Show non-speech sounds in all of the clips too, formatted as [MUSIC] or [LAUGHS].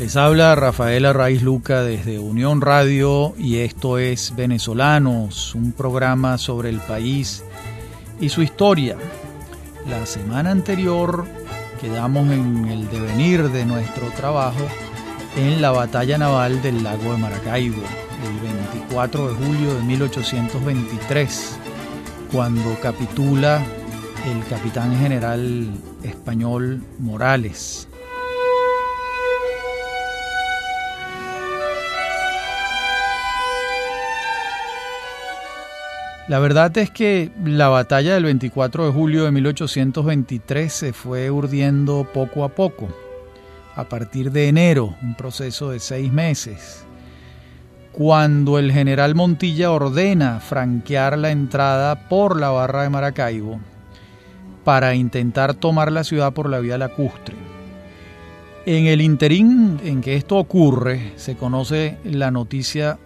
Les habla Rafael Arraiz Luca desde Unión Radio y esto es Venezolanos, un programa sobre el país y su historia. La semana anterior quedamos en el devenir de nuestro trabajo en la batalla naval del lago de Maracaibo, el 24 de julio de 1823, cuando capitula el capitán general español Morales. La verdad es que la batalla del 24 de julio de 1823 se fue urdiendo poco a poco. A partir de enero, un proceso de seis meses, cuando el general Montilla ordena franquear la entrada por la barra de Maracaibo para intentar tomar la ciudad por la vía lacustre. En el interín en que esto ocurre, se conoce la noticia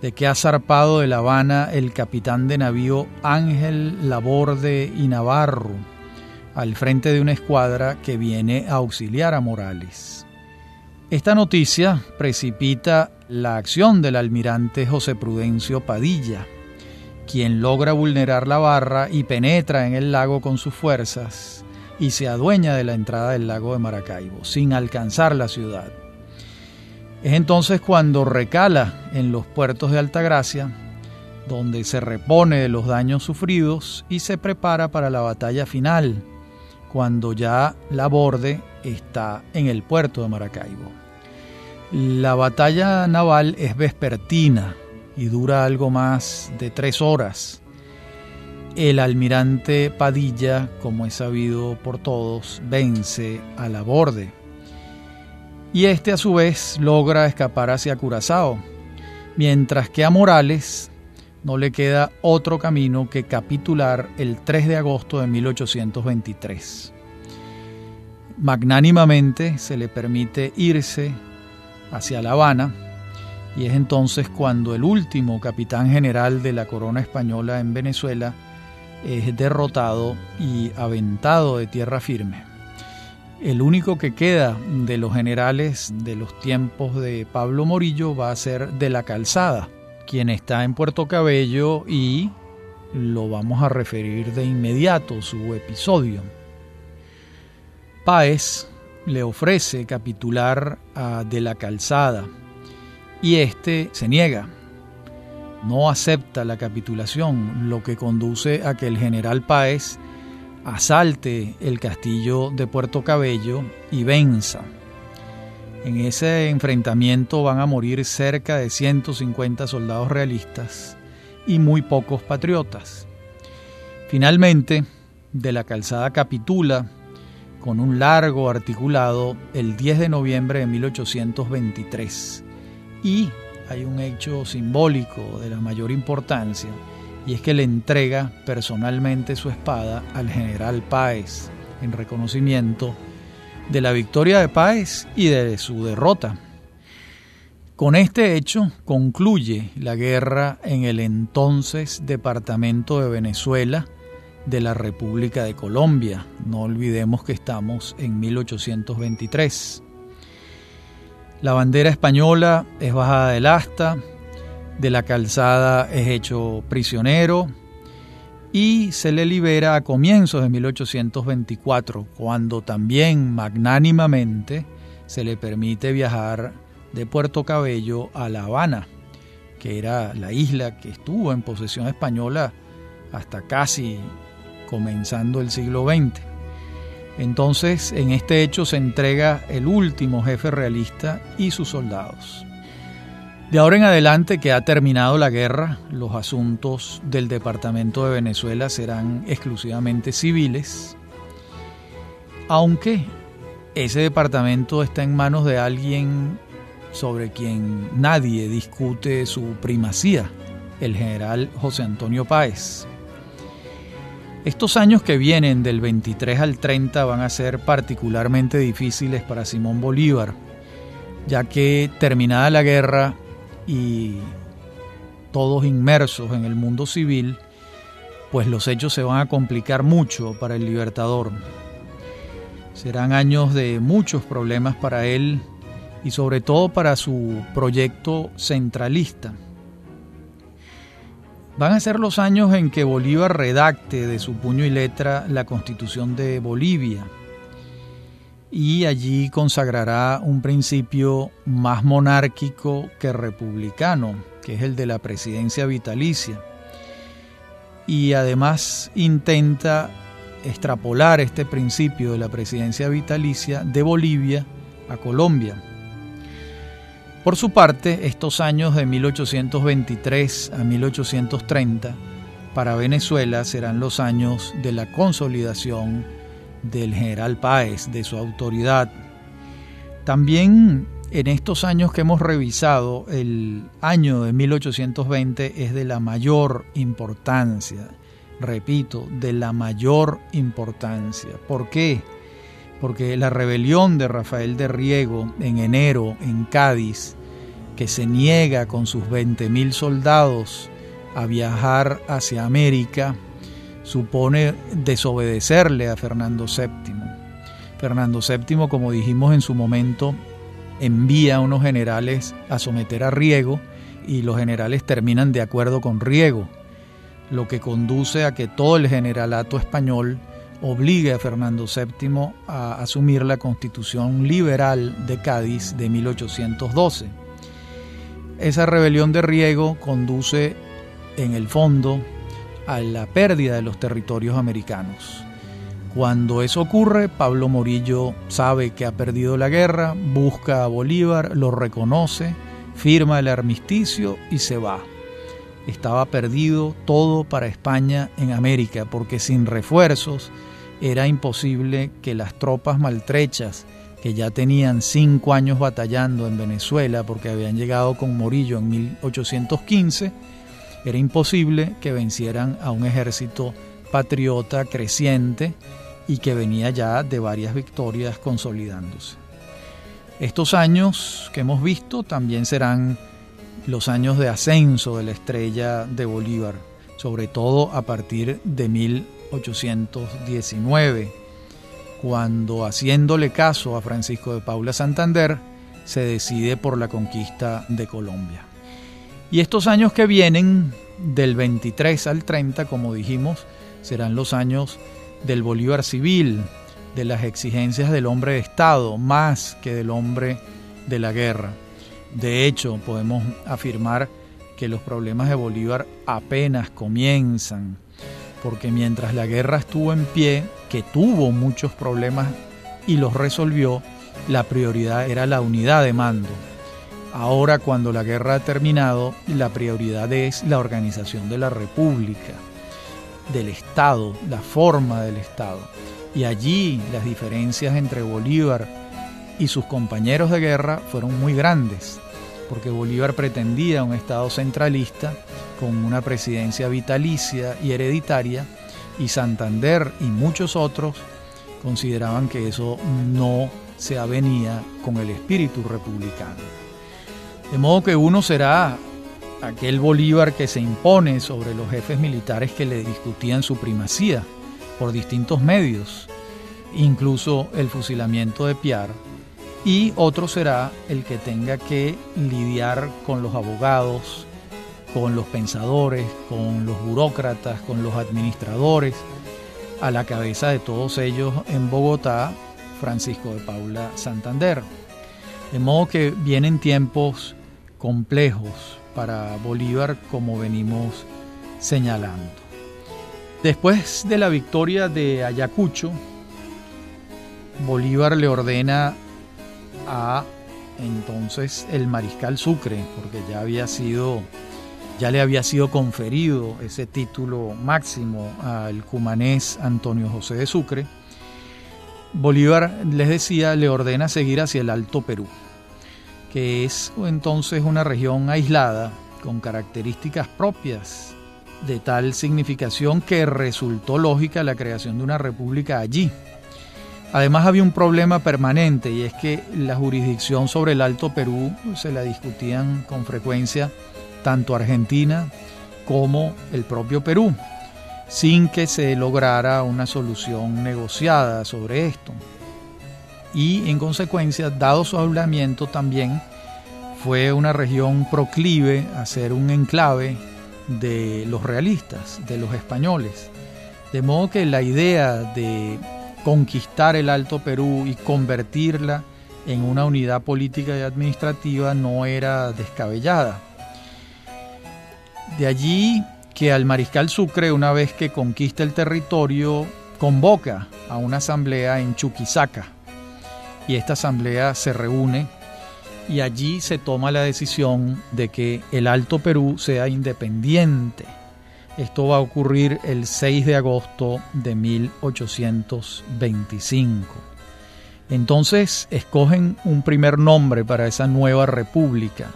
de que ha zarpado de La Habana el capitán de navío Ángel Laborde y Navarro, al frente de una escuadra que viene a auxiliar a Morales. Esta noticia precipita la acción del almirante José Prudencio Padilla, quien logra vulnerar la barra y penetra en el lago con sus fuerzas y se adueña de la entrada del lago de Maracaibo, sin alcanzar la ciudad. Es entonces cuando recala en los puertos de Altagracia, donde se repone de los daños sufridos y se prepara para la batalla final, cuando ya la borde está en el puerto de Maracaibo. La batalla naval es vespertina y dura algo más de tres horas. El almirante Padilla, como es sabido por todos, vence a la borde y este a su vez logra escapar hacia Curazao, mientras que a Morales no le queda otro camino que capitular el 3 de agosto de 1823. Magnánimamente se le permite irse hacia La Habana y es entonces cuando el último capitán general de la corona española en Venezuela es derrotado y aventado de tierra firme. El único que queda de los generales de los tiempos de Pablo Morillo va a ser de la calzada, quien está en Puerto Cabello y lo vamos a referir de inmediato su episodio. Páez le ofrece capitular a De la Calzada y este se niega. No acepta la capitulación, lo que conduce a que el general Páez asalte el castillo de Puerto Cabello y venza. En ese enfrentamiento van a morir cerca de 150 soldados realistas y muy pocos patriotas. Finalmente, de la calzada capitula con un largo articulado el 10 de noviembre de 1823 y hay un hecho simbólico de la mayor importancia y es que le entrega personalmente su espada al general Páez en reconocimiento de la victoria de Páez y de su derrota. Con este hecho concluye la guerra en el entonces Departamento de Venezuela de la República de Colombia. No olvidemos que estamos en 1823. La bandera española es bajada del asta, de la calzada es hecho prisionero y se le libera a comienzos de 1824, cuando también magnánimamente se le permite viajar de Puerto Cabello a La Habana, que era la isla que estuvo en posesión española hasta casi comenzando el siglo XX. Entonces, en este hecho se entrega el último jefe realista y sus soldados. De ahora en adelante que ha terminado la guerra, los asuntos del Departamento de Venezuela serán exclusivamente civiles, aunque ese departamento está en manos de alguien sobre quien nadie discute su primacía, el general José Antonio Páez. Estos años que vienen del 23 al 30 van a ser particularmente difíciles para Simón Bolívar, ya que terminada la guerra y todos inmersos en el mundo civil, pues los hechos se van a complicar mucho para el libertador. Serán años de muchos problemas para él y sobre todo para su proyecto centralista. Van a ser los años en que Bolívar redacte de su puño y letra la constitución de Bolivia y allí consagrará un principio más monárquico que republicano, que es el de la presidencia vitalicia. Y además intenta extrapolar este principio de la presidencia vitalicia de Bolivia a Colombia. Por su parte, estos años de 1823 a 1830 para Venezuela serán los años de la consolidación del general Páez, de su autoridad. También en estos años que hemos revisado, el año de 1820 es de la mayor importancia, repito, de la mayor importancia. ¿Por qué? Porque la rebelión de Rafael de Riego en enero en Cádiz, que se niega con sus 20.000 soldados a viajar hacia América, supone desobedecerle a Fernando VII. Fernando VII, como dijimos en su momento, envía a unos generales a someter a Riego y los generales terminan de acuerdo con Riego, lo que conduce a que todo el generalato español obligue a Fernando VII a asumir la constitución liberal de Cádiz de 1812. Esa rebelión de Riego conduce en el fondo a la pérdida de los territorios americanos. Cuando eso ocurre, Pablo Morillo sabe que ha perdido la guerra, busca a Bolívar, lo reconoce, firma el armisticio y se va. Estaba perdido todo para España en América, porque sin refuerzos era imposible que las tropas maltrechas, que ya tenían cinco años batallando en Venezuela, porque habían llegado con Morillo en 1815, era imposible que vencieran a un ejército patriota creciente y que venía ya de varias victorias consolidándose. Estos años que hemos visto también serán los años de ascenso de la estrella de Bolívar, sobre todo a partir de 1819, cuando haciéndole caso a Francisco de Paula Santander, se decide por la conquista de Colombia. Y estos años que vienen, del 23 al 30, como dijimos, serán los años del Bolívar civil, de las exigencias del hombre de Estado, más que del hombre de la guerra. De hecho, podemos afirmar que los problemas de Bolívar apenas comienzan, porque mientras la guerra estuvo en pie, que tuvo muchos problemas y los resolvió, la prioridad era la unidad de mando Ahora cuando la guerra ha terminado, la prioridad es la organización de la República, del Estado, la forma del Estado. Y allí las diferencias entre Bolívar y sus compañeros de guerra fueron muy grandes, porque Bolívar pretendía un Estado centralista con una presidencia vitalicia y hereditaria, y Santander y muchos otros consideraban que eso no se avenía con el espíritu republicano. De modo que uno será aquel Bolívar que se impone sobre los jefes militares que le discutían su primacía por distintos medios, incluso el fusilamiento de Piar, y otro será el que tenga que lidiar con los abogados, con los pensadores, con los burócratas, con los administradores, a la cabeza de todos ellos en Bogotá, Francisco de Paula Santander. De modo que vienen tiempos complejos para Bolívar como venimos señalando. Después de la victoria de Ayacucho, Bolívar le ordena a entonces el mariscal Sucre, porque ya había sido ya le había sido conferido ese título máximo al cumanés Antonio José de Sucre. Bolívar les decía, le ordena seguir hacia el Alto Perú que es entonces una región aislada con características propias de tal significación que resultó lógica la creación de una república allí. Además había un problema permanente y es que la jurisdicción sobre el Alto Perú se la discutían con frecuencia tanto Argentina como el propio Perú, sin que se lograra una solución negociada sobre esto. y en consecuencia, dado su aislamiento también, fue una región proclive a ser un enclave de los realistas, de los españoles. De modo que la idea de conquistar el Alto Perú y convertirla en una unidad política y administrativa no era descabellada. De allí que al mariscal Sucre, una vez que conquista el territorio, convoca a una asamblea en Chuquisaca. Y esta asamblea se reúne y allí se toma la decisión de que el Alto Perú sea independiente. Esto va a ocurrir el 6 de agosto de 1825. Entonces escogen un primer nombre para esa nueva república.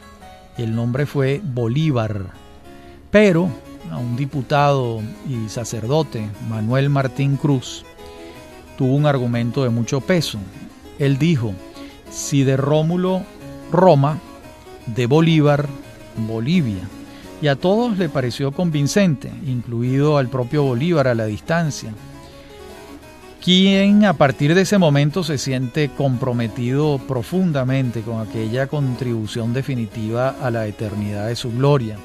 El nombre fue Bolívar. Pero a un diputado y sacerdote, Manuel Martín Cruz, tuvo un argumento de mucho peso. Él dijo, si de Rómulo, Roma, de Bolívar, Bolivia. Y a todos le pareció convincente, incluido al propio Bolívar a la distancia, quien a partir de ese momento se siente comprometido profundamente con aquella contribución definitiva a la eternidad de su gloria.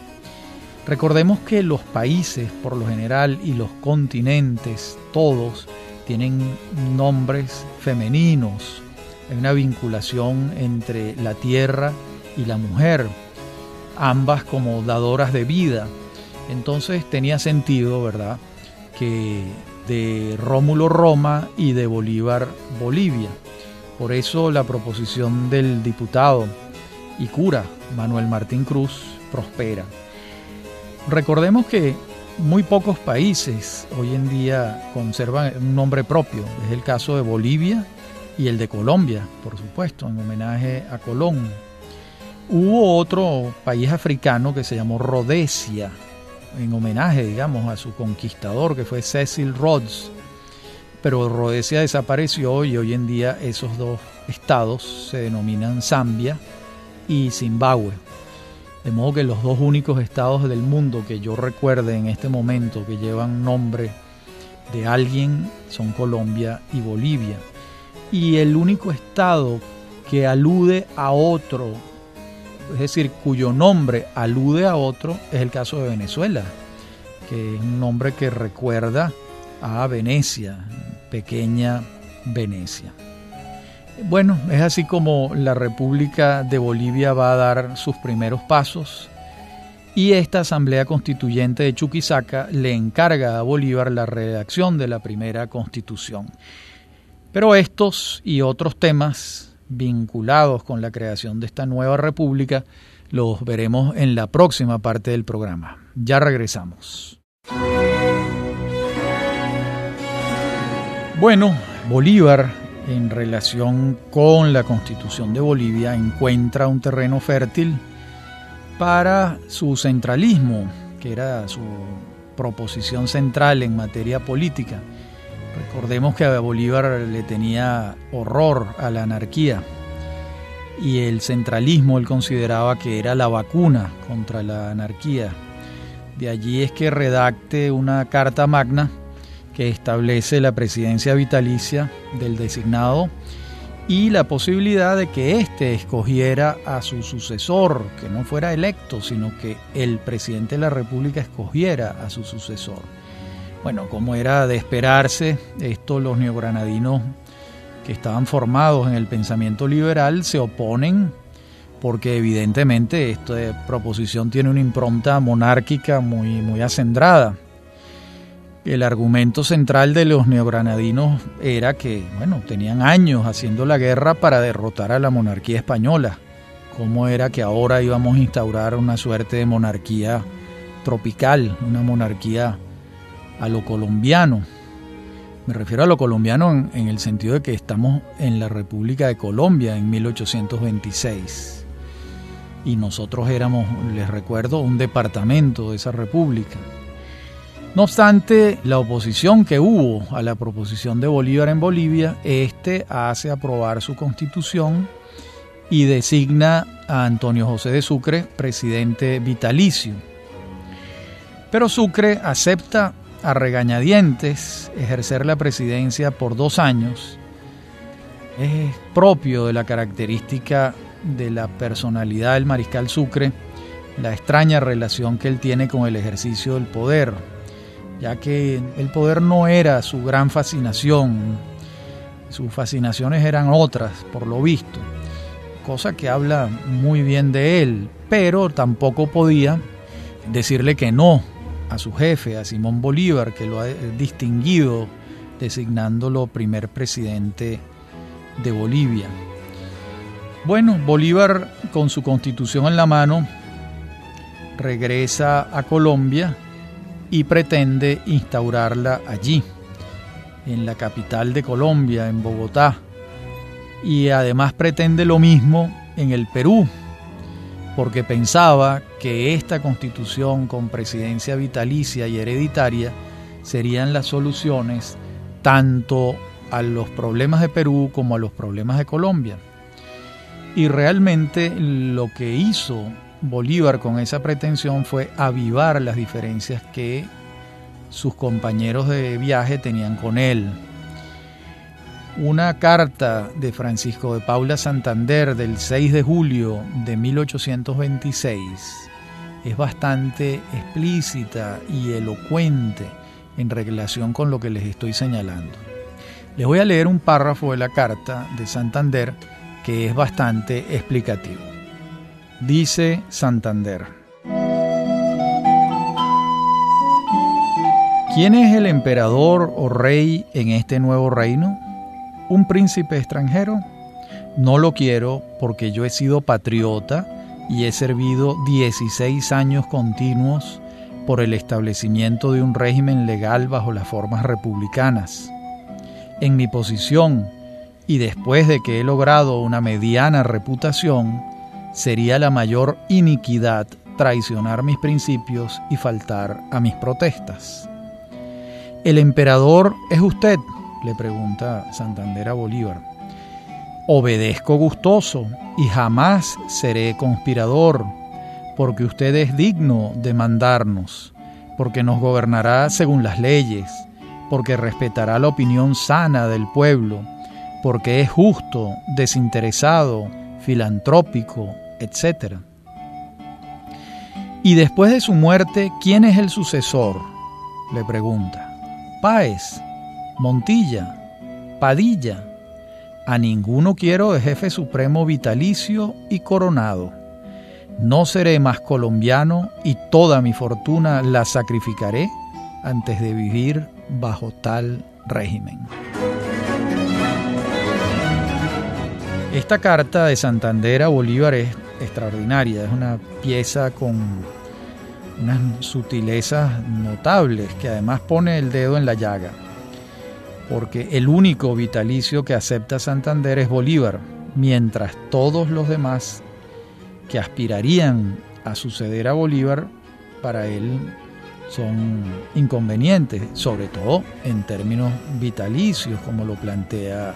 Recordemos que los países, por lo general, y los continentes, todos, tienen nombres femeninos. Hay una vinculación entre la tierra y la mujer, ambas como dadoras de vida. Entonces tenía sentido, ¿verdad?, que de Rómulo Roma y de Bolívar Bolivia. Por eso la proposición del diputado y cura Manuel Martín Cruz prospera. Recordemos que muy pocos países hoy en día conservan un nombre propio. Es el caso de Bolivia y el de Colombia, por supuesto, en homenaje a Colón. Hubo otro país africano que se llamó Rhodesia, en homenaje, digamos, a su conquistador, que fue Cecil Rhodes. Pero Rhodesia desapareció y hoy en día esos dos estados se denominan Zambia y Zimbabue. De modo que los dos únicos estados del mundo que yo recuerde en este momento que llevan nombre de alguien son Colombia y Bolivia. Y el único estado que alude a otro, es decir, cuyo nombre alude a otro, es el caso de Venezuela, que es un nombre que recuerda a Venecia, pequeña Venecia. Bueno, es así como la República de Bolivia va a dar sus primeros pasos y esta Asamblea Constituyente de Chuquisaca le encarga a Bolívar la redacción de la primera constitución. Pero estos y otros temas vinculados con la creación de esta nueva república los veremos en la próxima parte del programa. Ya regresamos. Bueno, Bolívar en relación con la constitución de Bolivia encuentra un terreno fértil para su centralismo, que era su proposición central en materia política. Recordemos que a Bolívar le tenía horror a la anarquía y el centralismo él consideraba que era la vacuna contra la anarquía. De allí es que redacte una carta magna que establece la presidencia vitalicia del designado y la posibilidad de que éste escogiera a su sucesor, que no fuera electo, sino que el presidente de la República escogiera a su sucesor. Bueno, como era de esperarse, esto los neogranadinos que estaban formados en el pensamiento liberal se oponen porque evidentemente esta proposición tiene una impronta monárquica muy, muy acendrada el argumento central de los neogranadinos era que, bueno, tenían años haciendo la guerra para derrotar a la monarquía española. ¿Cómo era que ahora íbamos a instaurar una suerte de monarquía tropical, una monarquía a lo colombiano? Me refiero a lo colombiano en, en el sentido de que estamos en la República de Colombia en 1826 y nosotros éramos, les recuerdo, un departamento de esa república. No obstante, la oposición que hubo a la proposición de Bolívar en Bolivia, este hace aprobar su constitución y designa a Antonio José de Sucre presidente vitalicio. Pero Sucre acepta a regañadientes ejercer la presidencia por dos años Es propio de la característica de la personalidad del mariscal Sucre la extraña relación que él tiene con el ejercicio del poder, ya que el poder no era su gran fascinación, sus fascinaciones eran otras, por lo visto, cosa que habla muy bien de él, pero tampoco podía decirle que no a su jefe, a Simón Bolívar, que lo ha distinguido designándolo primer presidente de Bolivia. Bueno, Bolívar con su constitución en la mano regresa a Colombia y pretende instaurarla allí, en la capital de Colombia, en Bogotá. Y además pretende lo mismo en el Perú, porque pensaba que esta constitución con presidencia vitalicia y hereditaria serían las soluciones tanto a los problemas de Perú como a los problemas de Colombia. Y realmente lo que hizo Bolívar con esa pretensión fue avivar las diferencias que sus compañeros de viaje tenían con él. Una carta de Francisco de Paula Santander del 6 de julio de 1826 es bastante explícita y elocuente en relación con lo que les estoy señalando. Les voy a leer un párrafo de la carta de Santander que es bastante explicativo dice Santander. ¿Quién es el emperador o rey en este nuevo reino? ¿Un príncipe extranjero? No lo quiero porque yo he sido patriota y he servido 16 años continuos por el establecimiento de un régimen legal bajo las formas republicanas. En mi posición, y después de que he logrado una mediana reputación, sería la mayor iniquidad traicionar mis principios y faltar a mis protestas. ¿El emperador es usted? le pregunta Santander a Bolívar. Obedezco gustoso y jamás seré conspirador, porque usted es digno de mandarnos, porque nos gobernará según las leyes, porque respetará la opinión sana del pueblo, porque es justo, desinteresado, filantrópico, etc. Y después de su muerte, ¿quién es el sucesor? Le pregunta. Páez, Montilla, Padilla. A ninguno quiero de jefe supremo vitalicio y coronado. No seré más colombiano y toda mi fortuna la sacrificaré antes de vivir bajo tal régimen. Esta carta de Santander a Bolívar es extraordinaria, es una pieza con unas sutilezas notables que además pone el dedo en la llaga, porque el único vitalicio que acepta Santander es Bolívar, mientras todos los demás que aspirarían a suceder a Bolívar, para él son inconvenientes, sobre todo en términos vitalicios, como lo plantea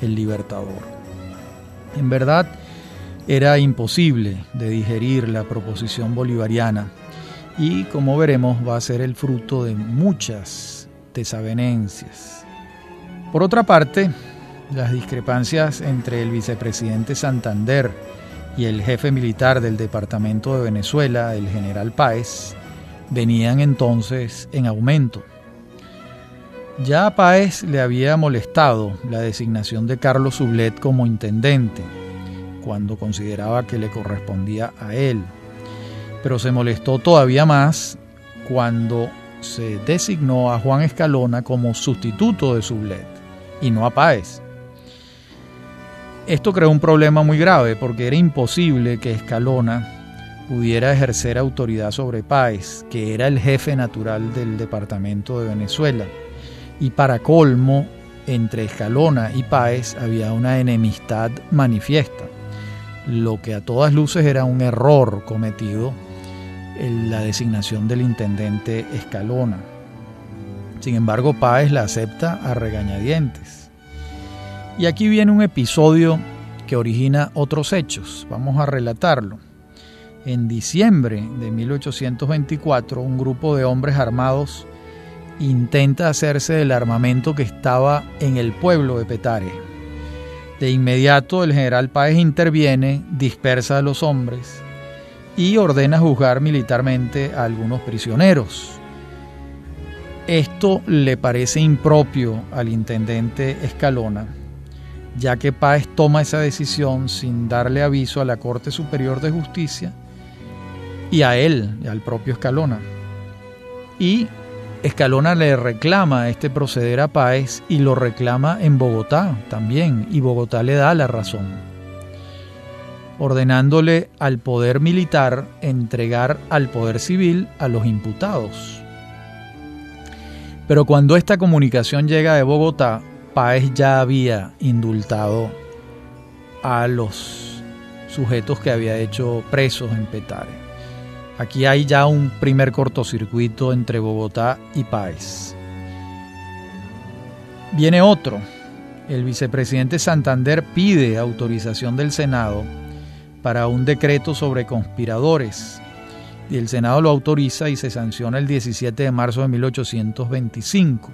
el Libertador. En verdad, era imposible de digerir la proposición bolivariana y, como veremos, va a ser el fruto de muchas desavenencias. Por otra parte, las discrepancias entre el vicepresidente Santander y el jefe militar del departamento de Venezuela, el general Páez, venían entonces en aumento. Ya a Páez le había molestado la designación de Carlos Sublet como intendente, cuando consideraba que le correspondía a él, pero se molestó todavía más cuando se designó a Juan Escalona como sustituto de Sublet y no a Páez. Esto creó un problema muy grave porque era imposible que Escalona pudiera ejercer autoridad sobre Páez, que era el jefe natural del departamento de Venezuela. Y para colmo, entre Escalona y Páez había una enemistad manifiesta, lo que a todas luces era un error cometido en la designación del intendente Escalona. Sin embargo, Páez la acepta a regañadientes. Y aquí viene un episodio que origina otros hechos. Vamos a relatarlo. En diciembre de 1824, un grupo de hombres armados intenta hacerse del armamento que estaba en el pueblo de Petare. De inmediato el general Páez interviene, dispersa a los hombres y ordena juzgar militarmente a algunos prisioneros. Esto le parece impropio al intendente Escalona, ya que Páez toma esa decisión sin darle aviso a la Corte Superior de Justicia y a él, al propio Escalona. Y Escalona le reclama este proceder a Páez y lo reclama en Bogotá también, y Bogotá le da la razón, ordenándole al poder militar entregar al poder civil a los imputados. Pero cuando esta comunicación llega de Bogotá, Páez ya había indultado a los sujetos que había hecho presos en Petare. Aquí hay ya un primer cortocircuito entre Bogotá y Páez. Viene otro. El vicepresidente Santander pide autorización del Senado para un decreto sobre conspiradores. Y el Senado lo autoriza y se sanciona el 17 de marzo de 1825.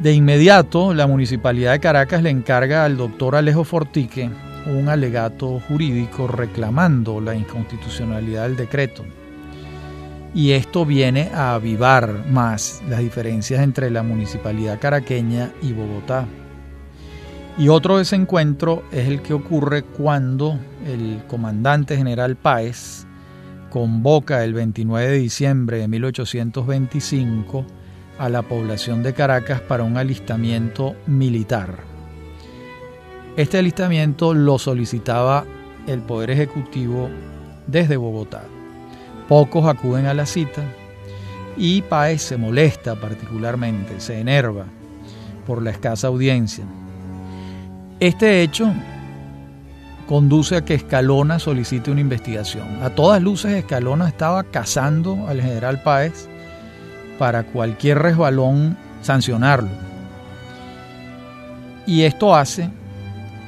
De inmediato, la Municipalidad de Caracas le encarga al doctor Alejo Fortique un alegato jurídico reclamando la inconstitucionalidad del decreto. Y esto viene a avivar más las diferencias entre la municipalidad caraqueña y Bogotá. Y otro desencuentro es el que ocurre cuando el comandante general Páez convoca el 29 de diciembre de 1825 a la población de Caracas para un alistamiento militar. Este alistamiento lo solicitaba el Poder Ejecutivo desde Bogotá. Pocos acuden a la cita y Páez se molesta particularmente, se enerva por la escasa audiencia. Este hecho conduce a que Escalona solicite una investigación. A todas luces Escalona estaba cazando al general Páez para cualquier resbalón sancionarlo. Y esto hace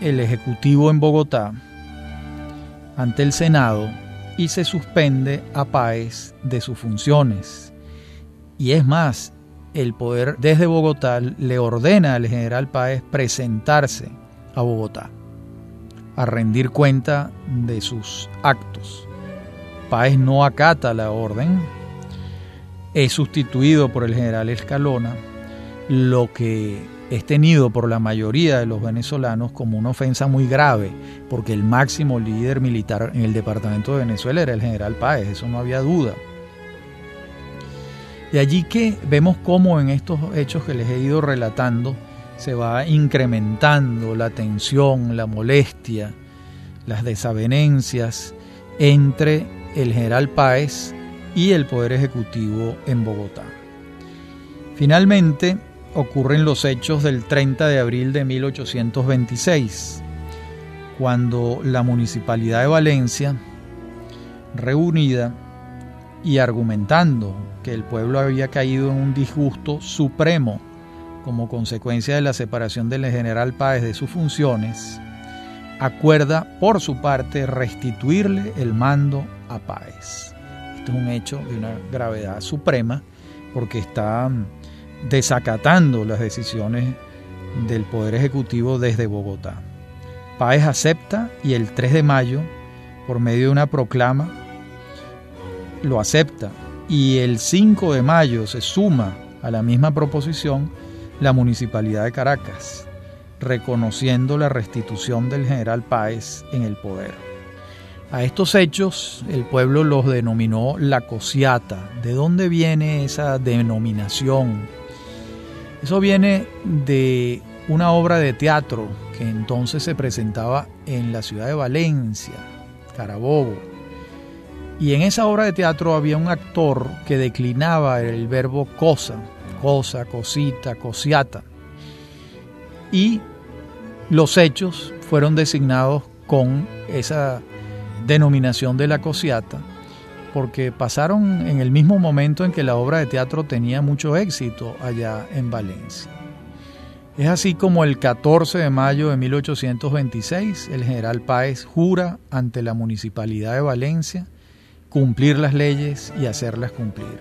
el Ejecutivo en Bogotá ante el Senado y se suspende a Páez de sus funciones. Y es más, el poder desde Bogotá le ordena al general Páez presentarse a Bogotá, a rendir cuenta de sus actos. Páez no acata la orden, es sustituido por el general Escalona, lo que es tenido por la mayoría de los venezolanos como una ofensa muy grave, porque el máximo líder militar en el departamento de Venezuela era el general Páez, eso no había duda. De allí que vemos cómo en estos hechos que les he ido relatando se va incrementando la tensión, la molestia, las desavenencias entre el general Páez y el Poder Ejecutivo en Bogotá. Finalmente, ocurren los hechos del 30 de abril de 1826, cuando la Municipalidad de Valencia, reunida y argumentando que el pueblo había caído en un disgusto supremo como consecuencia de la separación del general Páez de sus funciones, acuerda por su parte restituirle el mando a Páez. Esto es un hecho de una gravedad suprema porque está desacatando las decisiones del Poder Ejecutivo desde Bogotá. Páez acepta y el 3 de mayo, por medio de una proclama, lo acepta y el 5 de mayo se suma a la misma proposición la Municipalidad de Caracas, reconociendo la restitución del general Páez en el poder. A estos hechos el pueblo los denominó la cosiata. ¿De dónde viene esa denominación? Eso viene de una obra de teatro que entonces se presentaba en la ciudad de Valencia, Carabobo. Y en esa obra de teatro había un actor que declinaba el verbo cosa, cosa, cosita, cosiata. Y los hechos fueron designados con esa denominación de la cosiata porque pasaron en el mismo momento en que la obra de teatro tenía mucho éxito allá en Valencia. Es así como el 14 de mayo de 1826 el general Páez jura ante la Municipalidad de Valencia cumplir las leyes y hacerlas cumplir.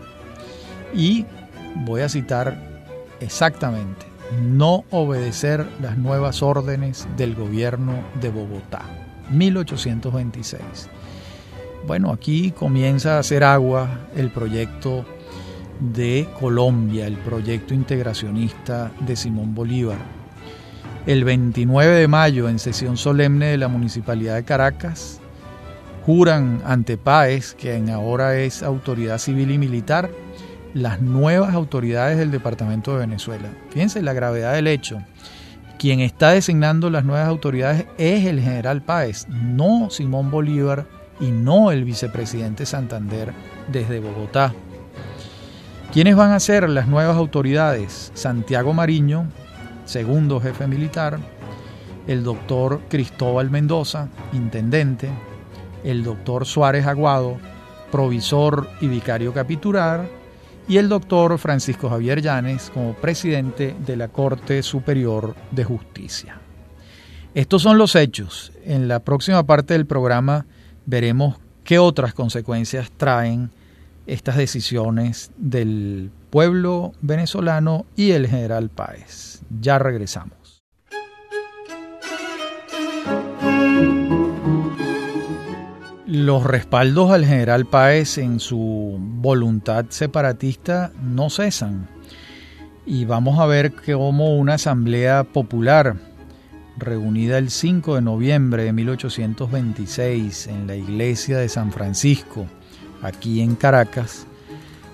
Y voy a citar exactamente no obedecer las nuevas órdenes del gobierno de Bogotá. 1826. Bueno, aquí comienza a hacer agua el proyecto de Colombia, el proyecto integracionista de Simón Bolívar. El 29 de mayo, en sesión solemne de la Municipalidad de Caracas, juran ante Páez, quien ahora es autoridad civil y militar, las nuevas autoridades del Departamento de Venezuela. Fíjense la gravedad del hecho. Quien está designando las nuevas autoridades es el general Páez, no Simón Bolívar y no el vicepresidente Santander desde Bogotá. ¿Quiénes van a ser las nuevas autoridades? Santiago Mariño, segundo jefe militar, el doctor Cristóbal Mendoza, intendente, el doctor Suárez Aguado, provisor y vicario capitular, y el doctor Francisco Javier Llanes como presidente de la Corte Superior de Justicia. Estos son los hechos. En la próxima parte del programa veremos qué otras consecuencias traen estas decisiones del pueblo venezolano y el general Páez. Ya regresamos. Los respaldos al general Páez en su voluntad separatista no cesan y vamos a ver cómo una asamblea popular reunida el 5 de noviembre de 1826 en la iglesia de San Francisco, aquí en Caracas,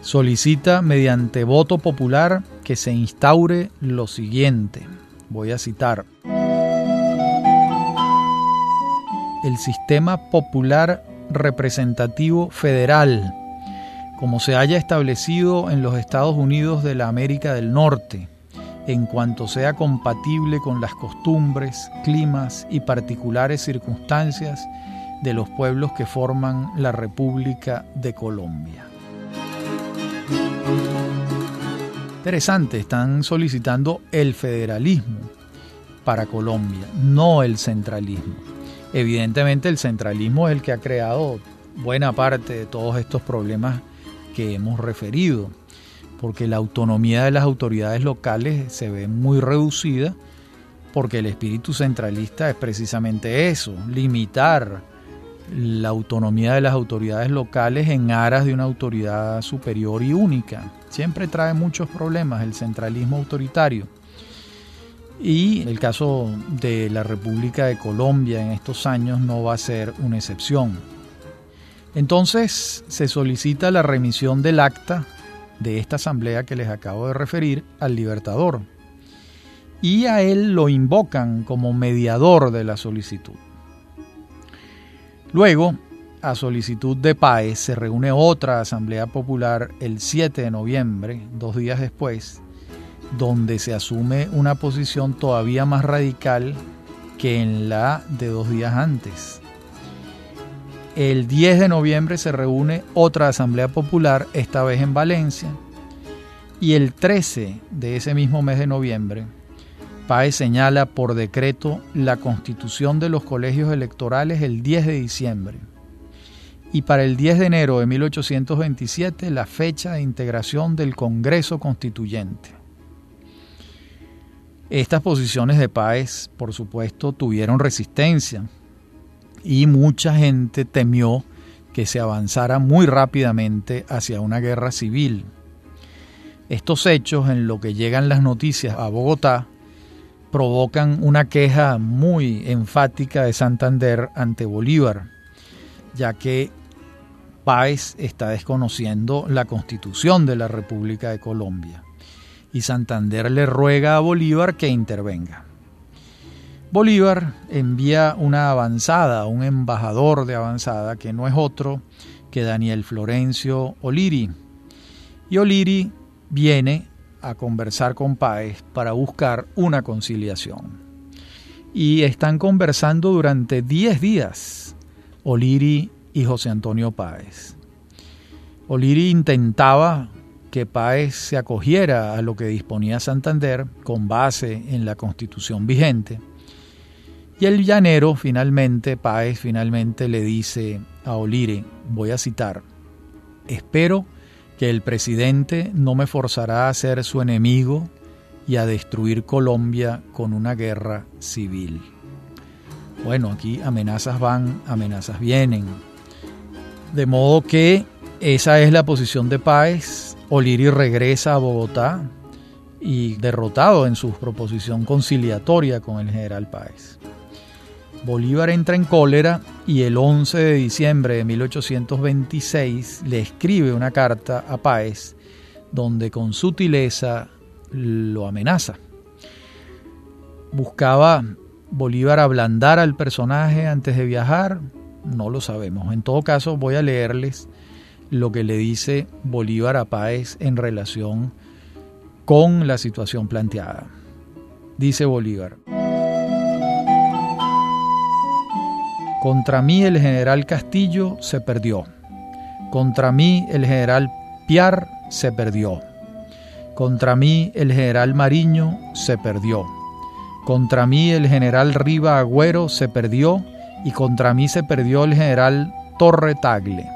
solicita mediante voto popular que se instaure lo siguiente. Voy a citar. El sistema popular representativo federal, como se haya establecido en los Estados Unidos de la América del Norte, en cuanto sea compatible con las costumbres, climas y particulares circunstancias de los pueblos que forman la República de Colombia. Interesante, están solicitando el federalismo para Colombia, no el centralismo. Evidentemente el centralismo es el que ha creado buena parte de todos estos problemas que hemos referido, porque la autonomía de las autoridades locales se ve muy reducida, porque el espíritu centralista es precisamente eso, limitar la autonomía de las autoridades locales en aras de una autoridad superior y única. Siempre trae muchos problemas el centralismo autoritario. Y el caso de la República de Colombia en estos años no va a ser una excepción. Entonces se solicita la remisión del acta de esta asamblea que les acabo de referir al Libertador. Y a él lo invocan como mediador de la solicitud. Luego, a solicitud de PAE, se reúne otra Asamblea Popular el 7 de noviembre, dos días después, donde se asume una posición todavía más radical que en la de dos días antes. El 10 de noviembre se reúne otra Asamblea Popular, esta vez en Valencia, y el 13 de ese mismo mes de noviembre PAE señala por decreto la constitución de los colegios electorales el 10 de diciembre. Y para el 10 de enero de 1827 la fecha de integración del Congreso Constituyente. Estas posiciones de Páez, por supuesto, tuvieron resistencia y mucha gente temió que se avanzara muy rápidamente hacia una guerra civil. Estos hechos, en lo que llegan las noticias a Bogotá, provocan una queja muy enfática de Santander ante Bolívar, ya que Páez está desconociendo la constitución de la República de Colombia y Santander le ruega a Bolívar que intervenga. Bolívar envía una avanzada, un embajador de avanzada que no es otro que Daniel Florencio Oliri. Y Oliri viene a conversar con Páez para buscar una conciliación. Y están conversando durante 10 días Oliri y José Antonio Páez. Oliri intentaba que Páez se acogiera a lo que disponía Santander con base en la constitución vigente. Y el llanero finalmente, Páez finalmente le dice a Oliri, voy a citar, espero que el presidente no me forzará a ser su enemigo y a destruir Colombia con una guerra civil. Bueno, aquí amenazas van, amenazas vienen. De modo que esa es la posición de Páez. Oliri regresa a Bogotá y derrotado en su proposición conciliatoria con el general Páez. Bolívar entra en cólera y el 11 de diciembre de 1826 le escribe una carta a Páez donde con sutileza lo amenaza. Buscaba Bolívar ablandar al personaje antes de viajar, no lo sabemos. En todo caso, voy a leerles lo que le dice Bolívar a Páez en relación con la situación planteada. Dice Bolívar. Contra mí el general Castillo se perdió. Contra mí el general Piar se perdió. Contra mí el general Mariño se perdió. Contra mí el general Riva Agüero se perdió y contra mí se perdió el general Torre Tagle.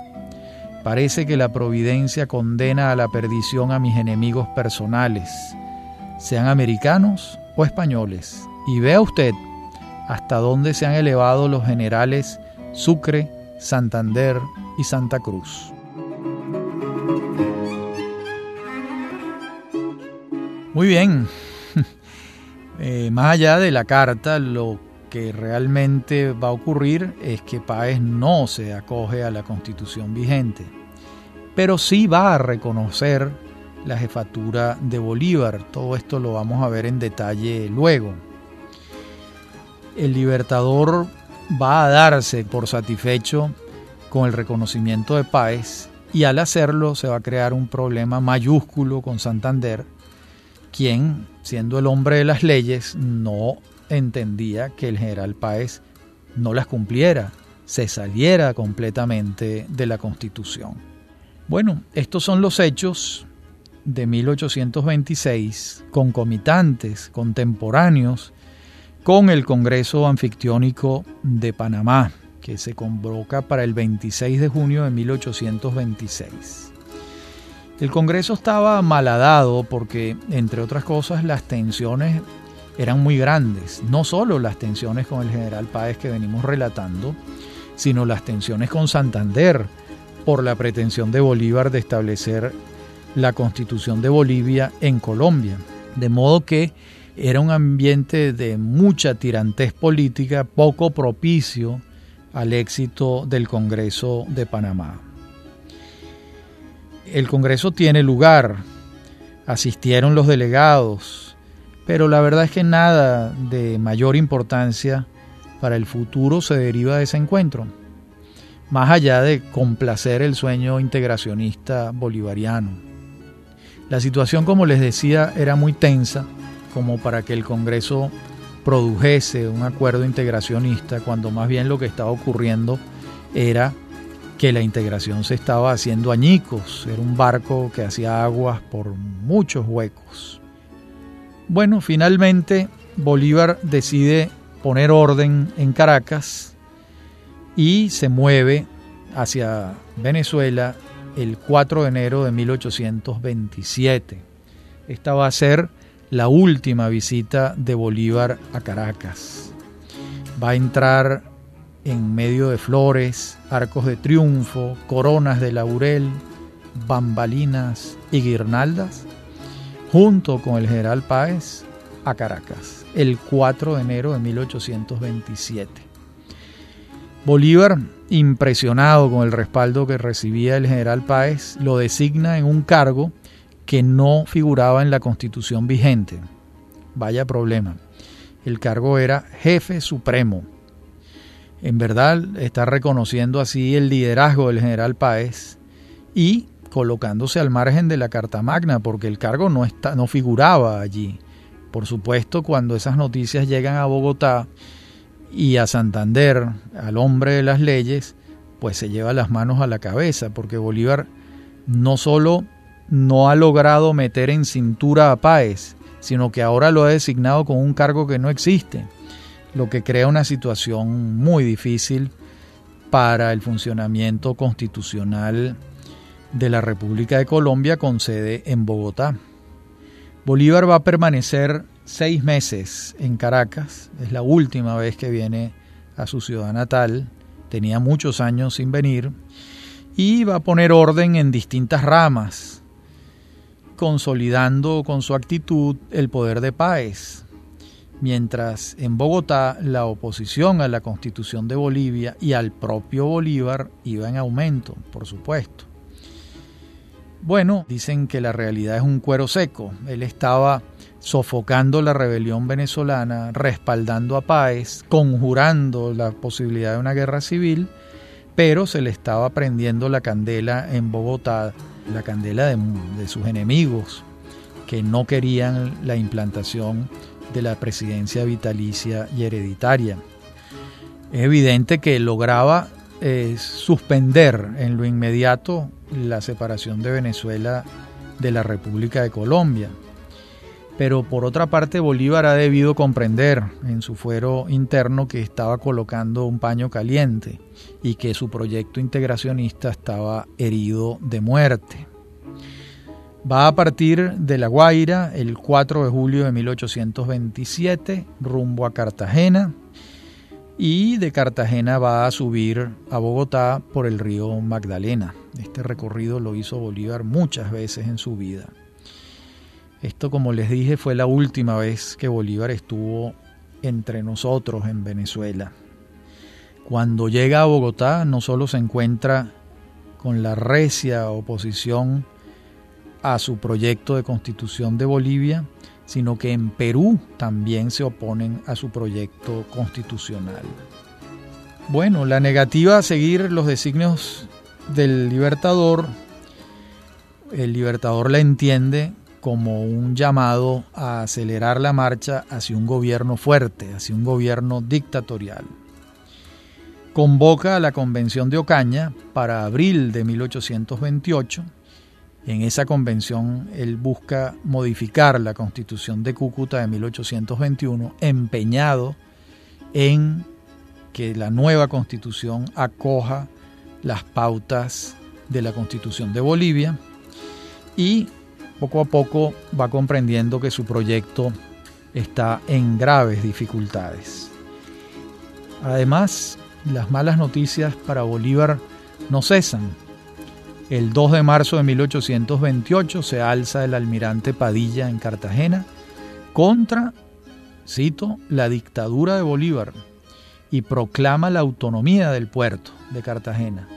Parece que la providencia condena a la perdición a mis enemigos personales, sean americanos o españoles. Y vea usted hasta dónde se han elevado los generales Sucre, Santander y Santa Cruz. Muy bien, [LAUGHS] eh, más allá de la carta, lo que realmente va a ocurrir es que Páez no se acoge a la constitución vigente, pero sí va a reconocer la jefatura de Bolívar. Todo esto lo vamos a ver en detalle luego. El libertador va a darse por satisfecho con el reconocimiento de Páez y al hacerlo se va a crear un problema mayúsculo con Santander, quien, siendo el hombre de las leyes, no entendía que el general Páez no las cumpliera, se saliera completamente de la Constitución. Bueno, estos son los hechos de 1826, concomitantes, contemporáneos, con el Congreso Anfictiónico de Panamá, que se convoca para el 26 de junio de 1826. El Congreso estaba malhadado porque, entre otras cosas, las tensiones eran muy grandes. No solo las tensiones con el general Páez que venimos relatando, sino las tensiones con Santander por la pretensión de Bolívar de establecer la constitución de Bolivia en Colombia. De modo que era un ambiente de mucha tirantez política, poco propicio al éxito del Congreso de Panamá. El Congreso tiene lugar, asistieron los delegados, pero la verdad es que nada de mayor importancia para el futuro se deriva de ese encuentro, más allá de complacer el sueño integracionista bolivariano. La situación, como les decía, era muy tensa como para que el Congreso produjese un acuerdo integracionista cuando más bien lo que estaba ocurriendo era que la integración se estaba haciendo añicos, era un barco que hacía aguas por muchos huecos. Bueno, finalmente Bolívar decide poner orden en Caracas y se mueve hacia Venezuela el 4 de enero de 1827. Esta va a ser la última visita de Bolívar a Caracas. Va a entrar en medio de flores, arcos de triunfo, coronas de laurel, bambalinas y guirnaldas junto con el general Páez a Caracas el 4 de enero de 1827. Bolívar, impresionado con el respaldo que recibía el general Páez, lo designa en un cargo que no figuraba en la constitución vigente. Vaya problema. El cargo era jefe supremo. En verdad está reconociendo así el liderazgo del general Páez y colocándose al margen de la Carta Magna, porque el cargo no, está, no figuraba allí. Por supuesto, cuando esas noticias llegan a Bogotá y a Santander, al hombre de las leyes, pues se lleva las manos a la cabeza, porque Bolívar no solo no ha logrado meter en cintura a Páez, sino que ahora lo ha designado con un cargo que no existe, lo que crea una situación muy difícil para el funcionamiento constitucional de la República de Colombia con sede en Bogotá. Bolívar va a permanecer seis meses en Caracas, es la última vez que viene a su ciudad natal, tenía muchos años sin venir, y va a poner orden en distintas ramas, consolidando con su actitud el poder de Páez. Mientras en Bogotá la oposición a la constitución de Bolivia y al propio Bolívar iba en aumento, por supuesto. Bueno, dicen que la realidad es un cuero seco. Él estaba sofocando la rebelión venezolana, respaldando a Páez, conjurando la posibilidad de una guerra civil, pero se le estaba prendiendo la candela en Bogotá, la candela de, sus enemigos, que no querían la implantación de la presidencia vitalicia y hereditaria. Es evidente que lograba eh, suspender en lo inmediato la separación de Venezuela de la República de Colombia. Pero por otra parte Bolívar ha debido comprender en su fuero interno que estaba colocando un paño caliente y que su proyecto integracionista estaba herido de muerte. Va a partir de La Guaira el 4 de julio de 1827 rumbo a Cartagena y de Cartagena va a subir a Bogotá por el río Magdalena. Este recorrido lo hizo Bolívar muchas veces en su vida. Esto, como les dije, fue la última vez que Bolívar estuvo entre nosotros en Venezuela. Cuando llega a Bogotá no solo se encuentra con la recia oposición a su proyecto de constitución de Bolivia, sino que en Perú también se oponen a su proyecto constitucional. Bueno, la negativa a seguir los designios del libertador, el libertador la entiende como un llamado a acelerar la marcha hacia un gobierno fuerte, hacia un gobierno dictatorial. Convoca a la Convención de Ocaña para abril de 1828 en esa convención él busca modificar la constitución de Cúcuta de 1821, empeñado en que la nueva constitución acoja las pautas de la constitución de Bolivia y poco a poco va comprendiendo que su proyecto está en graves dificultades. Además, las malas noticias para Bolívar no cesan. El 2 de marzo de 1828 se alza el almirante Padilla en Cartagena contra, cito, la dictadura de Bolívar y proclama la autonomía del puerto de Cartagena.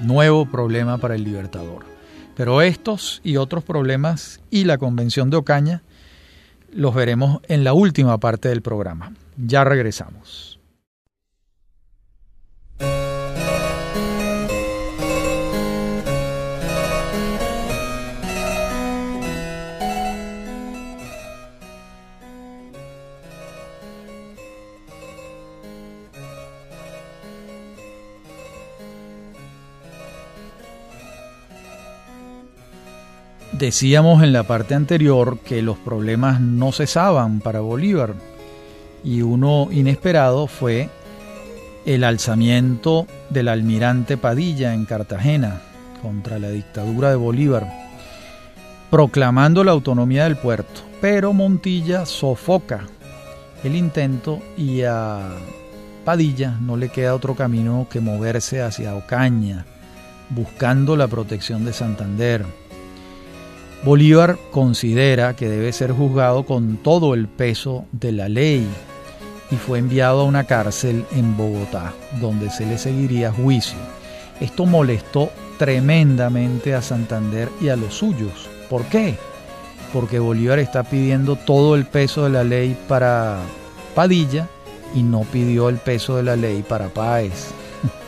Nuevo problema para el libertador. Pero estos y otros problemas y la convención de Ocaña los veremos en la última parte del programa. Ya regresamos. Decíamos en la parte anterior que los problemas no cesaban para Bolívar y uno inesperado fue el alzamiento del almirante Padilla en Cartagena contra la dictadura de Bolívar, proclamando la autonomía del puerto. Pero Montilla sofoca el intento y a Padilla no le queda otro camino que moverse hacia Ocaña, buscando la protección de Santander Bolívar considera que debe ser juzgado con todo el peso de la ley y fue enviado a una cárcel en Bogotá, donde se le seguiría juicio. Esto molestó tremendamente a Santander y a los suyos. ¿Por qué? Porque Bolívar está pidiendo todo el peso de la ley para Padilla y no pidió el peso de la ley para Páez.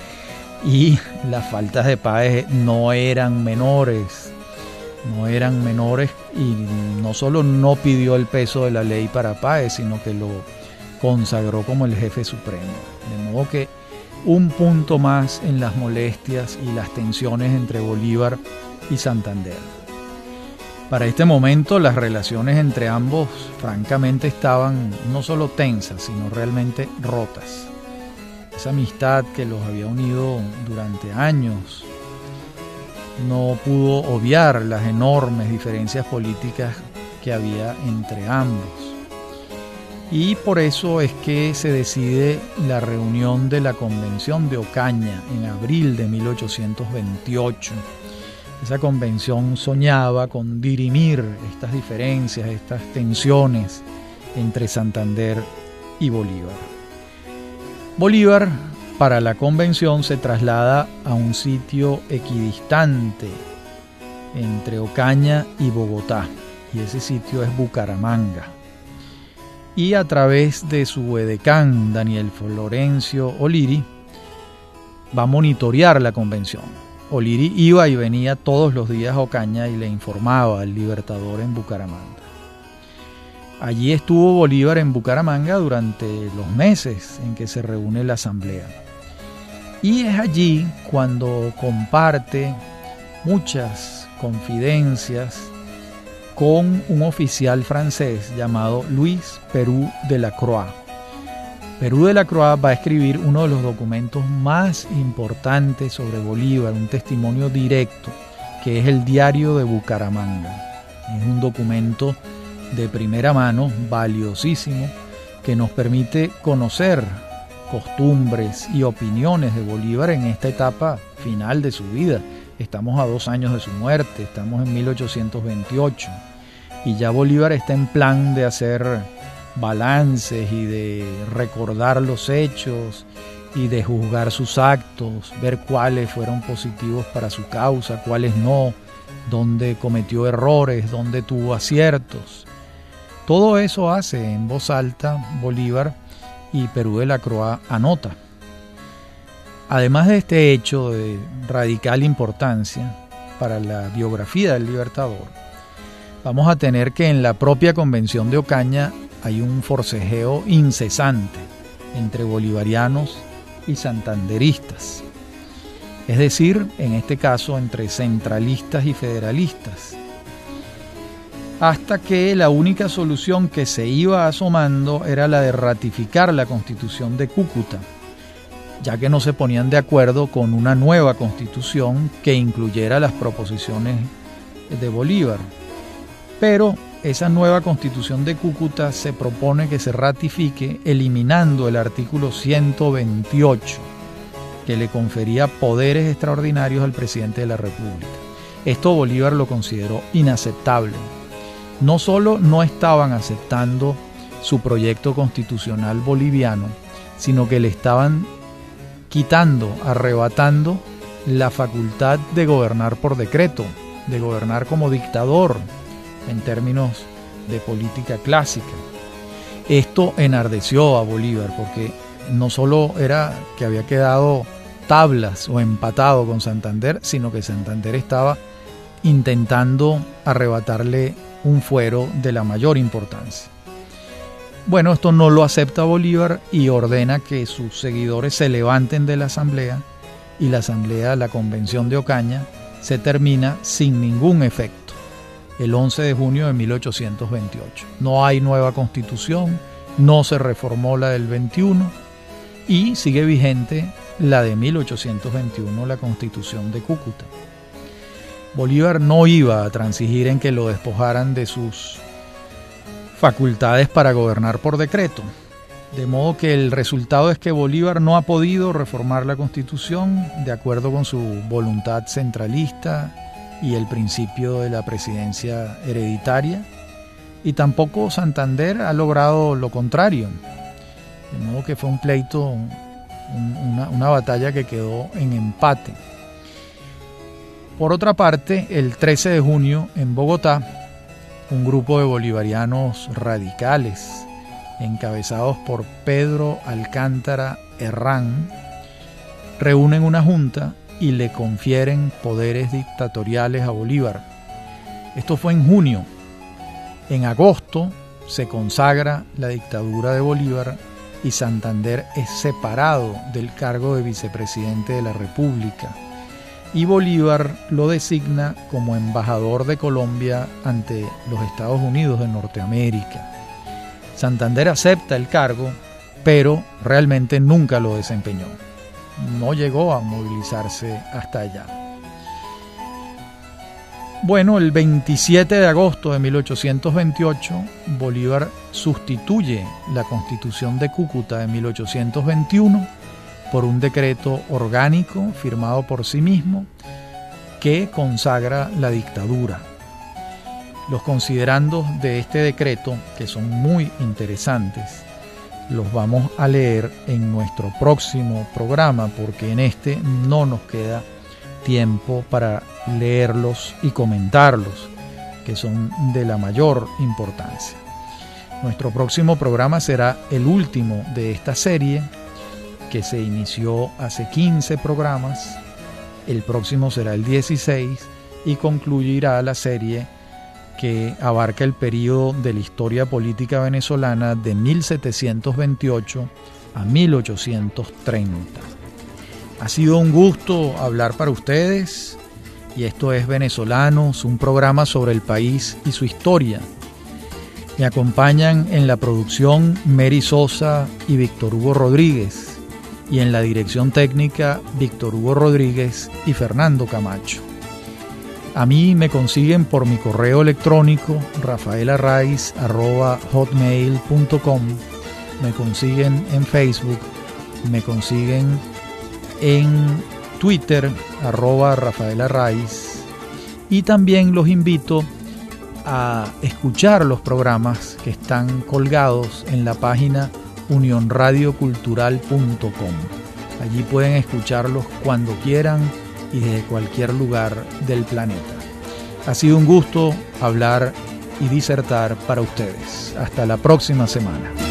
[LAUGHS] y las faltas de Páez no eran menores no eran menores y no solo no pidió el peso de la ley para Páez, sino que lo consagró como el jefe supremo. De modo que un punto más en las molestias y las tensiones entre Bolívar y Santander. Para este momento las relaciones entre ambos francamente estaban no solo tensas, sino realmente rotas. Esa amistad que los había unido durante años no pudo obviar las enormes diferencias políticas que había entre ambos. Y por eso es que se decide la reunión de la Convención de Ocaña en abril de 1828. Esa convención soñaba con dirimir estas diferencias, estas tensiones entre Santander y Bolívar. Bolívar para la convención se traslada a un sitio equidistante entre Ocaña y Bogotá, y ese sitio es Bucaramanga. Y a través de su edecán, Daniel Florencio Oliri, va a monitorear la convención. Oliri iba y venía todos los días a Ocaña y le informaba al libertador en Bucaramanga. Allí estuvo Bolívar en Bucaramanga durante los meses en que se reúne la asamblea. Y es allí cuando comparte muchas confidencias con un oficial francés llamado Luis Perú de la Croix. Perú de la Croix va a escribir uno de los documentos más importantes sobre Bolívar, un testimonio directo, que es el Diario de Bucaramanga. Es un documento de primera mano, valiosísimo, que nos permite conocer costumbres y opiniones de Bolívar en esta etapa final de su vida. Estamos a dos años de su muerte, estamos en 1828 y ya Bolívar está en plan de hacer balances y de recordar los hechos y de juzgar sus actos, ver cuáles fueron positivos para su causa, cuáles no, dónde cometió errores, dónde tuvo aciertos. Todo eso hace en voz alta Bolívar y Perú de la Croa anota. Además de este hecho de radical importancia para la biografía del Libertador, vamos a tener que en la propia Convención de Ocaña hay un forcejeo incesante entre bolivarianos y santanderistas. Es decir, en este caso entre centralistas y federalistas hasta que la única solución que se iba asomando era la de ratificar la constitución de Cúcuta, ya que no se ponían de acuerdo con una nueva constitución que incluyera las proposiciones de Bolívar. Pero esa nueva constitución de Cúcuta se propone que se ratifique eliminando el artículo 128, que le confería poderes extraordinarios al presidente de la República. Esto Bolívar lo consideró inaceptable no solo no estaban aceptando su proyecto constitucional boliviano, sino que le estaban quitando, arrebatando la facultad de gobernar por decreto, de gobernar como dictador en términos de política clásica. Esto enardeció a Bolívar porque no solo era que había quedado tablas o empatado con Santander, sino que Santander estaba intentando arrebatarle un fuero de la mayor importancia. Bueno, esto no lo acepta Bolívar y ordena que sus seguidores se levanten de la asamblea y la asamblea, la convención de Ocaña, se termina sin ningún efecto el 11 de junio de 1828. No hay nueva constitución, no se reformó la del 21 y sigue vigente la de 1821, la constitución de Cúcuta. Bolívar no iba a transigir en que lo despojaran de sus facultades para gobernar por decreto. De modo que el resultado es que Bolívar no ha podido reformar la constitución de acuerdo con su voluntad centralista y el principio de la presidencia hereditaria, y tampoco Santander ha logrado lo contrario. De modo que fue un pleito, una, batalla que quedó en empate. Por otra parte, el 13 de junio en Bogotá, un grupo de bolivarianos radicales, encabezados por Pedro Alcántara Herrán, reúnen una junta y le confieren poderes dictatoriales a Bolívar. Esto fue en junio. En agosto se consagra la dictadura de Bolívar y Santander es separado del cargo de vicepresidente de la República y Bolívar lo designa como embajador de Colombia ante los Estados Unidos de Norteamérica. Santander acepta el cargo, pero realmente nunca lo desempeñó. No llegó a movilizarse hasta allá. Bueno, el 27 de agosto de 1828, Bolívar sustituye la constitución de Cúcuta de 1821 por un decreto orgánico firmado por sí mismo que consagra la dictadura. Los considerandos de este decreto, que son muy interesantes, los vamos a leer en nuestro próximo programa porque en este no nos queda tiempo para leerlos y comentarlos, que son de la mayor importancia. Nuestro próximo programa será el último de esta serie, que se inició hace 15 programas. El próximo será el 16 y concluirá la serie que abarca el periodo de la historia política venezolana de 1728 a 1830. Ha sido un gusto hablar para ustedes y esto es Venezolanos, un programa sobre el país y su historia. Me acompañan en la producción Mary Sosa y Víctor Hugo Rodríguez y en la dirección técnica Víctor Hugo Rodríguez y Fernando Camacho. A mí me consiguen por mi correo electrónico rafaelarraiz.hotmail.com Me consiguen en Facebook, me consiguen en Twitter, arroba Rafael y también los invito a escuchar los programas que están colgados en la página unionradiocultural.com. Allí pueden escucharlos cuando quieran y desde cualquier lugar del planeta. Ha sido un gusto hablar y disertar para ustedes. Hasta la próxima semana.